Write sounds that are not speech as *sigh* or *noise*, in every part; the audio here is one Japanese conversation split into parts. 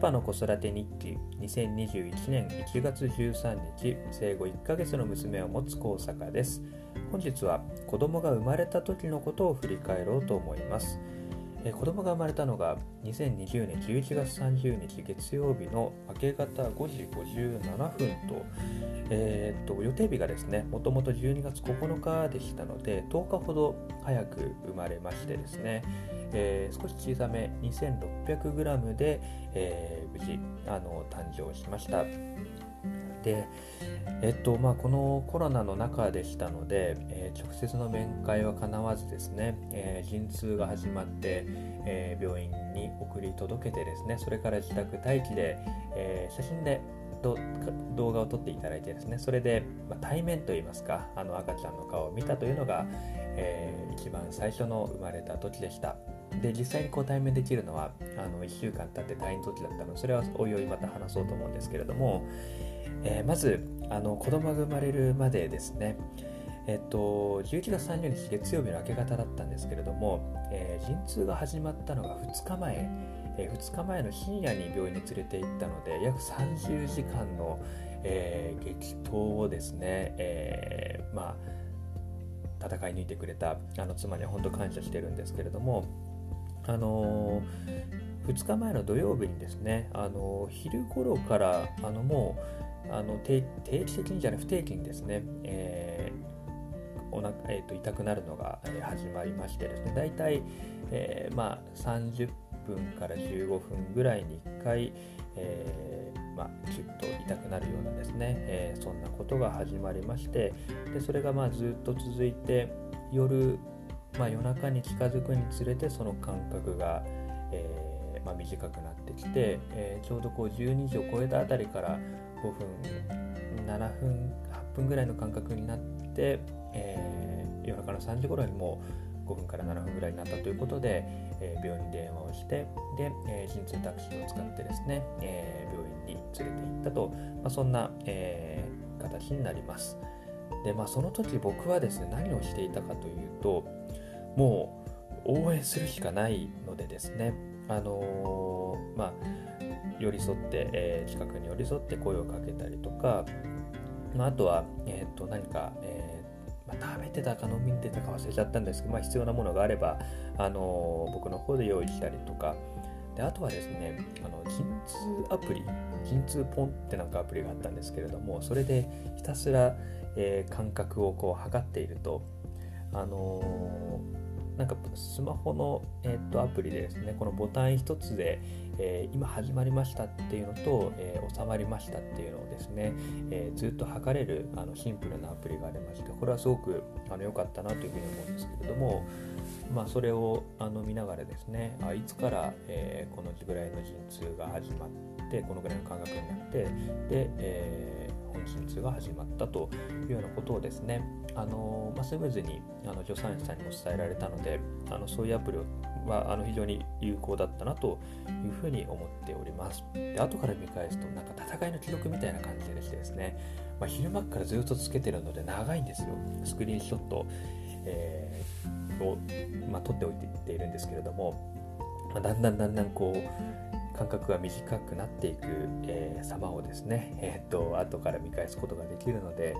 パの子育て日記2021年1月13日生後1ヶ月の娘を持つ高坂です。本日は子供が生まれた時のことを振り返ろうと思います。え子供が生まれたのが2020年11月30日月曜日の明け方5時57分と,、えー、っと予定日がですねもともと12月9日でしたので10日ほど早く生まれましてですね、えー、少し小さめ 2600g で、えー、無事あの誕生しました。で、えっとまあ、このコロナの中でしたので、えー、直接の面会はかなわずですね、えー、陣痛が始まって、えー、病院に送り届けてですねそれから自宅待機で、え写真で動画を撮っていただいてですねそれで、まあ、対面といいますかあの赤ちゃんの顔を見たというのが、え一番最初の生まれた時でした。で実際にこう対面できるのはあの1週間経って退院時だったのでそれはおいおいまた話そうと思うんですけれども、えー、まずあの子供が生まれるまでですねえっと、11月30日月曜日の明け方だったんですけれども、えー、陣痛が始まったのが2日前、えー、2日前の深夜に病院に連れて行ったので約30時間の、えー、激闘をですね、えー、まあ戦い抜いてくれたあの妻には本当感謝してるんですけれどもあのー、2日前の土曜日にですね、あのー、昼頃からあのもうあの定期的にじゃなく不定期にですね、えーおなえーと、痛くなるのが、え始まりましてですね、大体、えー、まあ、30分から15分ぐらいに1回、えー、まあ、キュッと痛くなるようなですね、えー、そんなことが始まりましてでそれがまあずっと続いて夜まあ、夜中に近づくにつれてその間隔が、えー、まあ、短くなってきて、えー、ちょうどこう12時を超えたあたりから5分7分8分ぐらいの間隔になって、えー、夜中の3時頃にもう5分から7分ぐらいになったということで、え病院に電話をしてで、え陣痛タクシーを使ってですね、え病院に連れて行ったと、まあ、そんな、え形になります。でまあその時僕はですね何をしていたかというともう応援するしかないのでですね、あのー、まあ、寄り添って、えー、近くに寄り添って声をかけたりとか、まあ、あとは、えー、と何か、えー、まあ、食べてたか飲みに出たか忘れちゃったんですけど、まあ、必要なものがあれば、あの僕の方で用意したりとか、であとはですね、あの陣痛アプリ、陣痛ポンってなんかアプリがあったんですけれども、それでひたすら、え感覚をこう測っていると、あのなんかスマホの、えー、とアプリでですねこのボタン1つで、えー、今始まりましたっていうのと、えー、収まりましたっていうのをですね、え、ずっと測れるあのシンプルなアプリがありましてこれはすごくあの良かったなというふうに思うんですけれども、まあ、それをあの見ながらですねあいつから、えー、このぐらいの陣痛が始まってこのぐらいの感覚になってで、え本陣痛が始まったというようなことをですね、あのまあ、スムーズにあの助産師さんにも伝えられたのであのそういうアプリはあの非常に有効だったなというふうに思っております。で後から見返すとなんか戦いの記録みたいな感じでしてですね、まあ、昼間からずっとつけてるので長いんですよスクリーンショット、えー、を、まあ、撮っておいているんですけれども、まあ、だんだんだんだんこう間隔が短くなっていく、えー、様をですね、えー、っと後から見返すことができるので、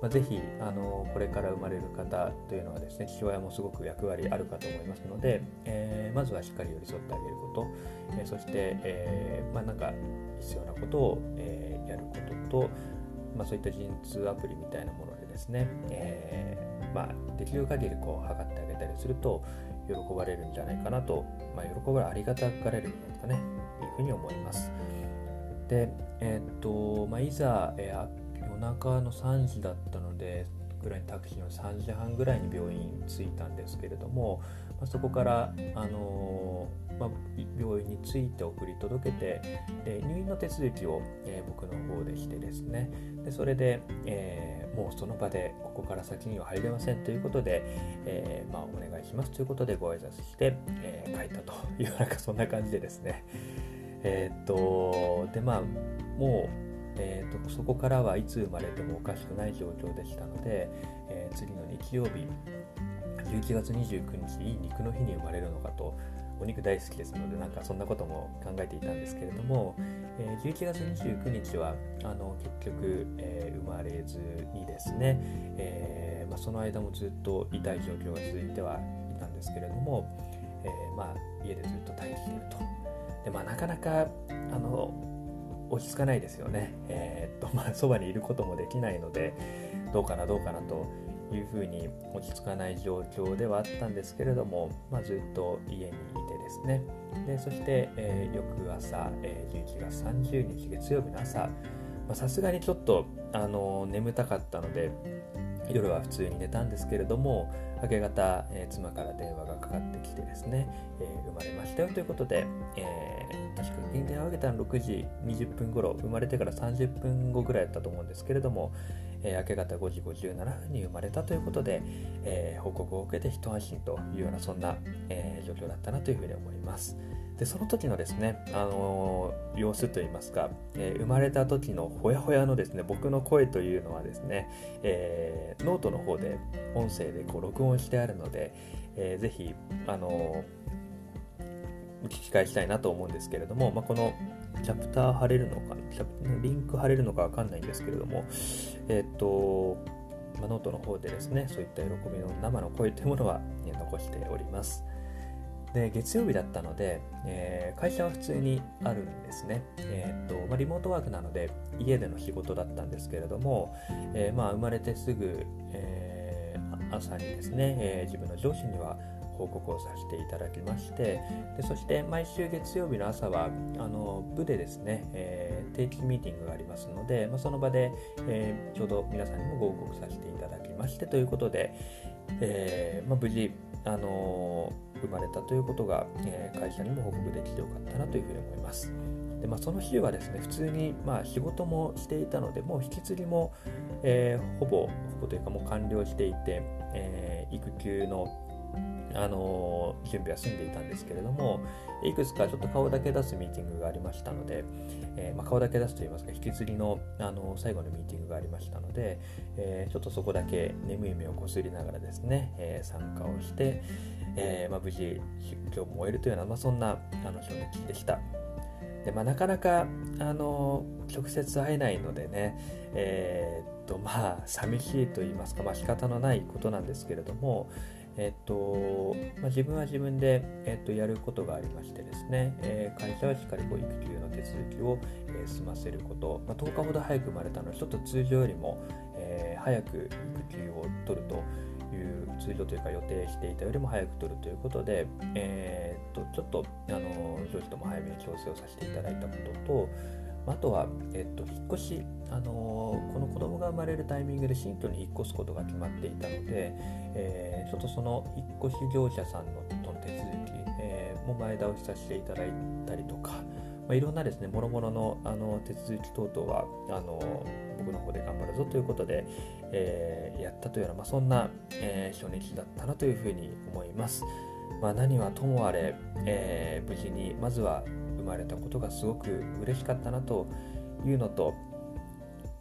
まあ、ぜひあのこれから生まれる方というのはですね父親もすごく役割あるかと思いますので、えー、まずはしっかり寄り添ってあげること、えそして、えまあ、なんか必要なことを、えやることと、まあ、そういった陣痛アプリみたいなものでですね、えまあ、できる限りこう測ってあげたりすると喜ばれるんじゃないかなと、まあ、喜ばれありがたがれるんですかね。ふうに思います。で、えー、っと、まあ、いざ、えー、夜中の3時だったので、ぐらいにタクシーの3時半ぐらいに病院着いたんですけれども、まあ、そこから、あのー、まあ、病院に着いて送り届けてで入院の手続きを、えー、僕の方でしてですねでそれで、えー、もうその場でここから先には入れませんということで、えまあ、お願いしますということでご挨拶して、え帰ったというなんかそんな感じでですねえー、っとでまあもう、えー、っとそこからはいつ生まれてもおかしくない状況でしたので、えー、次の日曜日11月29日いい肉の日に生まれるのかとお肉大好きですのでなんかそんなことも考えていたんですけれども、えー、11月29日はあの結局、えー、生まれずにですね、えまあ、その間もずっと痛い状況が続いてはいたんですけれども、え、まあ、家でずっと待機していると。でまあ、なかなかあの落ち着かないですよね。えー、っとまあ、そばにいることもできないのでどうかなどうかなというふうに落ち着かない状況ではあったんですけれども、まあ、ずっと家にいてですねでそして、えー、翌朝、えー、11月30日月曜日の朝さすがにちょっと、あのー、眠たかったので夜は普通に寝たんですけれども明け方、えー、妻から電話がかかってきてですね、えー、生まれましたよということで、えー、確かに電話を上げたの6時20分頃生まれてから30分後ぐらいだったと思うんですけれども、え、明け方5時57分に生まれたということで、え、報告を受けて一安心というようなそんな、え、状況だったなというふうに思います。でその時のですね、あのー、様子といいますか、えー、生まれた時のほやほやのですね僕の声というのはですね、えー、ノートの方で音声でこう録音してあるので、えー、ぜひ、あの聞き返したいなと思うんですけれども、まあ、このチャプター貼れるのか、リンク貼れるのかわかんないんですけれども、えっ、と、まあ、ノートの方でですね、そういった喜びの生の声というものは、ね、残しております。で月曜日だったので、えー、会社は普通にあるんですね。えー、っとまあ、リモートワークなので家での仕事だったんですけれども、えー、まあ、生まれてすぐ、え朝にですね、え自分の上司には報告をさせていただきましてでそして毎週月曜日の朝はあの部でですね、えー、定期ミーティングがありますので、まあ、その場で、えー、ちょうど皆さんにもご報告させていただきましてということで、えーまあ、無事、あの生まれたということが、え会社にも報告できてよかったなというふうに思います。でまあ、その日はですね普通に、まあ、仕事もしていたのでもう引き継ぎも、えー、ほぼほぼというかもう完了していて、えー、育休のあの準備は済んでいたんですけれどもいくつかちょっと顔だけ出すミーティングがありましたので、えー、まあ、顔だけ出すといいますか引き継ぎのあの最後のミーティングがありましたので、えー、ちょっとそこだけ眠い目をこすりながらですね、えー、参加をして、えまあ、無事今日も終えるというような、まあ、そんなあの衝撃でした。でまあ、なかなかあの直接会えないのでね、えー、っとまあ寂しいと言いますか、まあ仕方のないことなんですけれども、えっとまあ、自分は自分で、えっと、やることがありましてですね、えー、会社はしっかりこう育休の手続きを、えー、済ませること、まあ、10日ほど早く生まれたのでちょっと通常よりも、えー、早く育休を取るという通常というか予定していたよりも早く取るということで、えー、っとちょっとあの上司とも早めに調整をさせていただいたこととあとは、えっと、引っ越し、あのこの子供が生まれるタイミングで新居に引っ越すことが決まっていたので、えー、ちょっとその引っ越し業者さんのとの手続き、えー、も前倒しさせていただいたりとか、まあ、いろんなですね、もろもろのあの手続き等々は、あの僕の方で頑張るぞということで、えー、やったというような、まあ、そんな、えー、初日だったなというふうに思います。まあ、何はともあれ、えー、無事にまずは生まれたことがすごく嬉しかったなというのと、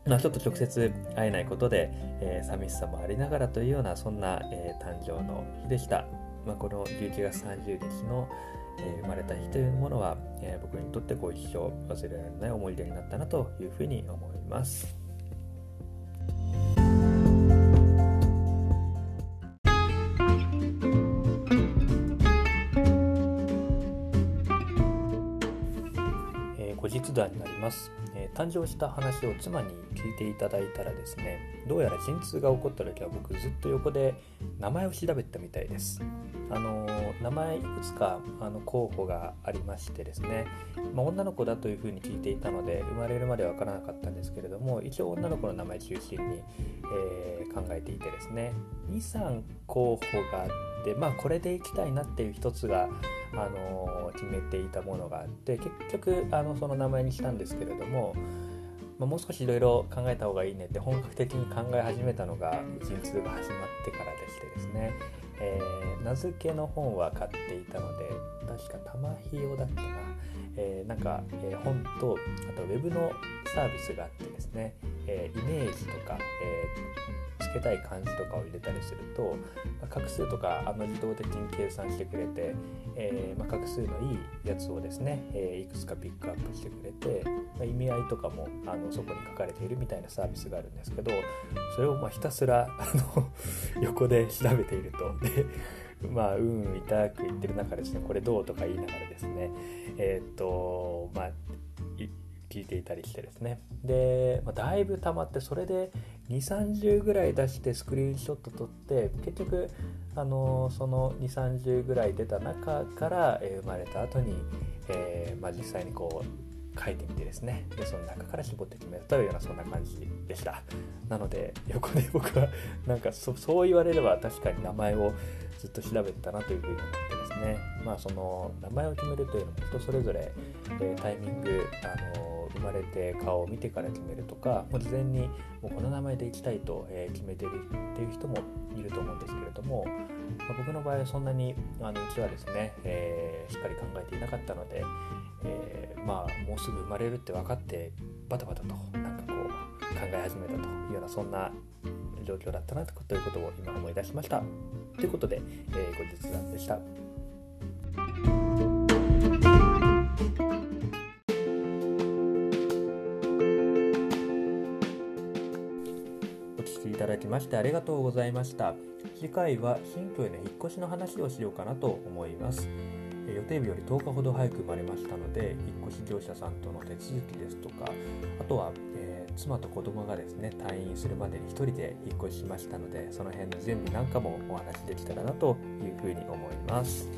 まあ、ちょっと直接会えないことで、えー、寂しさもありながらというようなそんな、えー、誕生の日でした。まあ、この11月30日の、えー、生まれた日というものは、え僕にとってこう一生忘れられない思い出になったなというふうに思います。実談になります、えー、誕生した話を妻に聞いていただいたらですねどうやら陣痛が起こった時は僕ずっと横で名前を調べてたみたいですあの名前いくつかあの候補がありましてですね、まあ、女の子だというふうに聞いていたので生まれるまでわからなかったんですけれども一応女の子の名前中心に、えー、考えていてですね23候補があってまあこれでいきたいなっていう一つがあの決めていたものがあって結局あのその名前にしたんですけれども、ま、もう少しいろいろ考えた方がいいねって本格的に考え始めたのが陣痛が始まってからでしてですね、えー、名付けの本は買っていたので確か玉ひよだっけな、えー、なんか、えー、本とあとウェブのサービスがあってですね、えイメージとか、えけたい漢字とかを入れたりすると、まあ、画数とかあの自動的に計算してくれて、えー、まあ、画数のいいやつをですね、え、いくつかピックアップしてくれて、まあ、意味合いとかもあのそこに書かれているみたいなサービスがあるんですけどそれをまひたすらあの *laughs* 横で調べていると。でまあうん痛く言ってる中ですねこれどうとか言いながらですねえっ、とまあ聞いていたりしてですね。で、まあ、だいぶ溜まってそれで230ぐらい出してスクリーンショット撮って結局あのその230ぐらい出た中から、えー、生まれた後に、えーまあ、実際にこう書いてみてですね。でその中から絞って決めたというようなそんな感じでした。なので横で僕はなんかそう言われれば確かに名前をずっと調べてたなというふうに思ってですね。まあその名前を決めるというのも人それぞれ、え、タイミングあの生まれて顔を見てから決めるとかもう事前にもうこの名前でいきたいと、え決めてるっていう人もいると思うんですけれども、まあ、僕の場合はそんなにあのうちはですね、えー、しっかり考えていなかったので、えー、まあもうすぐ生まれるって分かってバタバタとなんかこう考え始めたというようなそんな状況だったなということを今思い出しました。ということで、えー、後日談でした。ましてありがとうございました次回は新居への引っ越しの話をしようかなと思います予定日より10日ほど早く生まれましたので引っ越し業者さんとの手続きですとかあとは、えー、妻と子供がですね退院するまでに1人で引っ越ししましたのでその辺の準備なんかもお話できたらなというふうに思います。